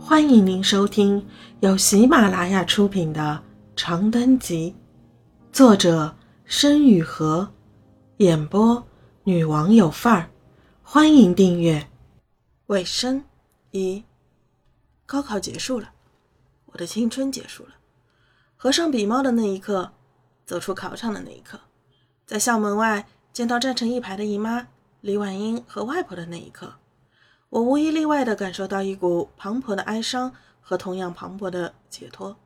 欢迎您收听由喜马拉雅出品的《长灯集》，作者申雨禾，演播女王有范儿。欢迎订阅。尾声一，高考结束了，我的青春结束了。合上笔帽的那一刻，走出考场的那一刻，在校门外见到站成一排的姨妈李婉英和外婆的那一刻。我无一例外地感受到一股磅礴的哀伤和同样磅礴的解脱。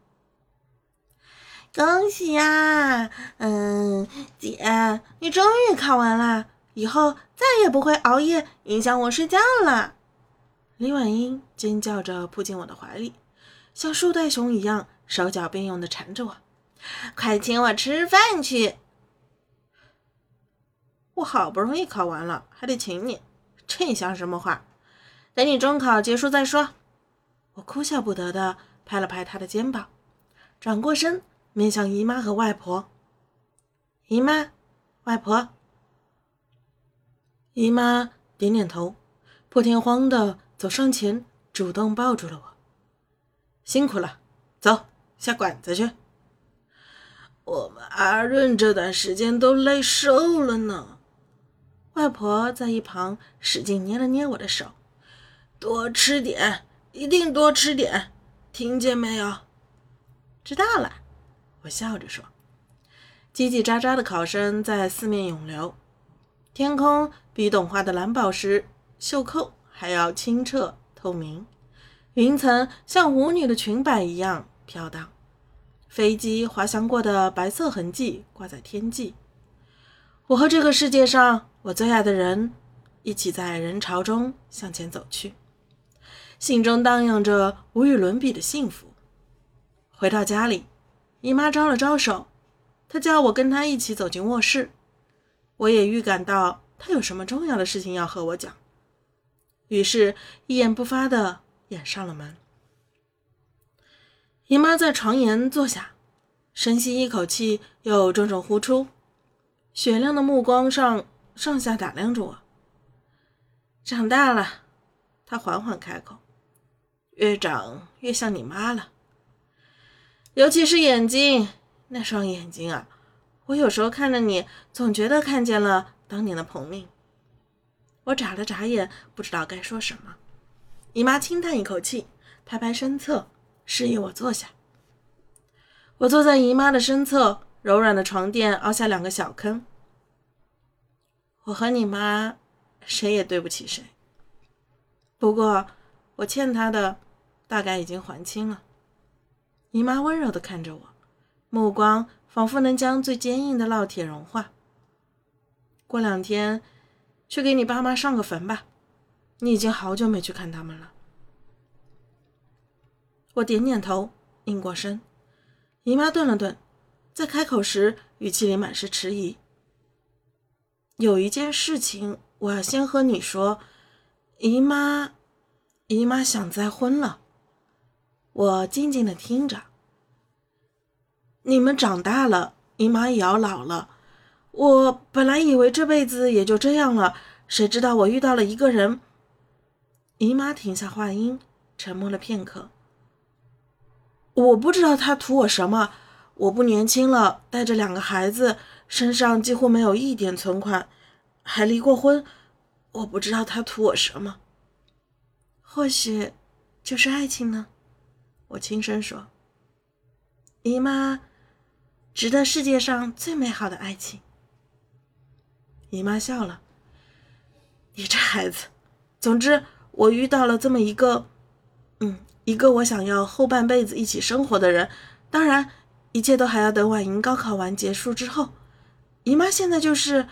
恭喜呀，嗯，姐，你终于考完了，以后再也不会熬夜影响我睡觉了。李婉英尖叫着扑进我的怀里，像树袋熊一样，手脚并用地缠着我。快请我吃饭去！我好不容易考完了，还得请你，这像什么话？等你中考结束再说。我哭笑不得的拍了拍他的肩膀，转过身面向姨妈和外婆。姨妈，外婆。姨妈点点头，破天荒的走上前，主动抱住了我。辛苦了，走下馆子去。我们阿润这段时间都累瘦了呢。外婆在一旁使劲捏了捏我的手。多吃点，一定多吃点，听见没有？知道了，我笑着说。叽叽喳喳的考生在四面涌流，天空比懂画的蓝宝石袖扣还要清澈透明，云层像舞女的裙摆一样飘荡，飞机滑翔过的白色痕迹挂在天际。我和这个世界上我最爱的人一起在人潮中向前走去。心中荡漾着无与伦比的幸福。回到家里，姨妈招了招手，她叫我跟她一起走进卧室。我也预感到她有什么重要的事情要和我讲，于是一言不发的掩上了门。姨妈在床沿坐下，深吸一口气，又重重呼出，雪亮的目光上上下打量着我。长大了，她缓缓开口。越长越像你妈了，尤其是眼睛，那双眼睛啊！我有时候看着你，总觉得看见了当年的彭命。我眨了眨眼，不知道该说什么。姨妈轻叹一口气，拍拍身侧，示意我坐下。我坐在姨妈的身侧，柔软的床垫凹下两个小坑。我和你妈，谁也对不起谁。不过。我欠她的，大概已经还清了。姨妈温柔地看着我，目光仿佛能将最坚硬的烙铁融化。过两天，去给你爸妈上个坟吧。你已经好久没去看他们了。我点点头，应过身。姨妈顿了顿，在开口时语气里满是迟疑。有一件事情，我要先和你说，姨妈。姨妈想再婚了，我静静的听着。你们长大了，姨妈也要老了。我本来以为这辈子也就这样了，谁知道我遇到了一个人。姨妈停下话音，沉默了片刻。我不知道他图我什么。我不年轻了，带着两个孩子，身上几乎没有一点存款，还离过婚。我不知道他图我什么。或许，就是爱情呢。我轻声说：“姨妈，值得世界上最美好的爱情。”姨妈笑了：“你这孩子，总之，我遇到了这么一个，嗯，一个我想要后半辈子一起生活的人。当然，一切都还要等婉莹高考完结束之后。姨妈现在就是，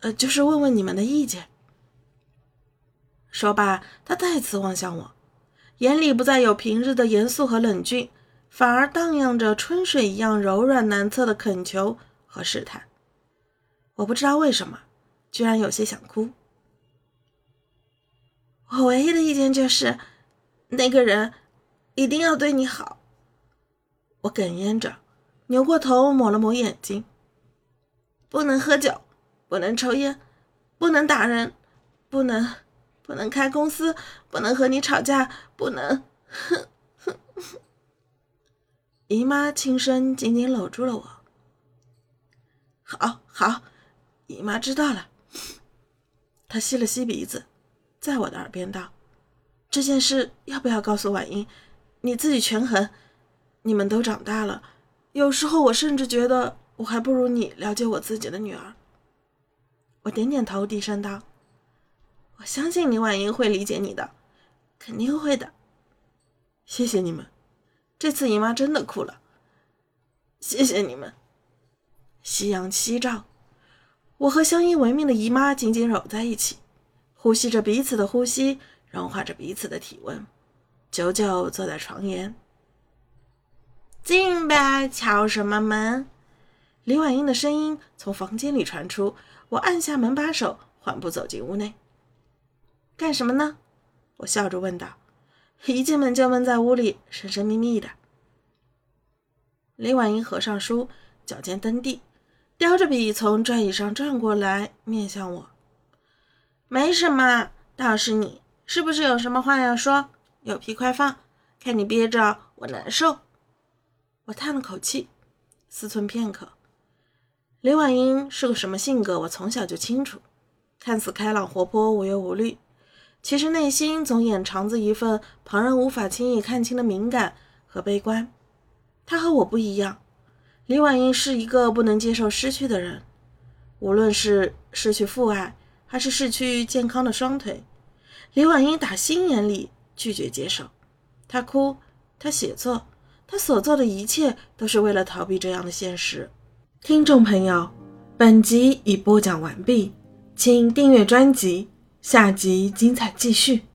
呃，就是问问你们的意见。”说罢，他再次望向我，眼里不再有平日的严肃和冷峻，反而荡漾着春水一样柔软难测的恳求和试探。我不知道为什么，居然有些想哭。我唯一的意见就是，那个人一定要对你好。我哽咽着，扭过头抹了抹眼睛。不能喝酒，不能抽烟，不能打人，不能。不能开公司，不能和你吵架，不能姨妈轻声紧紧搂住了我。好，好，姨妈知道了。她吸了吸鼻子，在我的耳边道：“这件事要不要告诉婉英？你自己权衡。你们都长大了，有时候我甚至觉得我还不如你了解我自己的女儿。”我点点头，低声道：“我相信你，婉英会理解你的，肯定会的。谢谢你们。”这次姨妈真的哭了，谢谢你们。夕阳西照，我和相依为命的姨妈紧紧搂在一起，呼吸着彼此的呼吸，融化着彼此的体温，久久坐在床沿。进呗，敲什么门？李婉英的声音从房间里传出，我按下门把手，缓步走进屋内。干什么呢？我笑着问道。一进门就闷在屋里，神神秘秘的。李婉英合上书，脚尖蹬地，叼着笔从转椅上转过来，面向我：“没什么，倒是你，是不是有什么话要说？有屁快放，看你憋着，我难受。”我叹了口气，思忖片刻。李婉英是个什么性格，我从小就清楚，看似开朗活泼，无忧无虑。其实内心总掩藏着一份旁人无法轻易看清的敏感和悲观。他和我不一样，李婉英是一个不能接受失去的人，无论是失去父爱，还是失去健康的双腿，李婉英打心眼里拒绝接受。她哭，她写作，她所做的一切都是为了逃避这样的现实。听众朋友，本集已播讲完毕，请订阅专辑。下集精彩继续。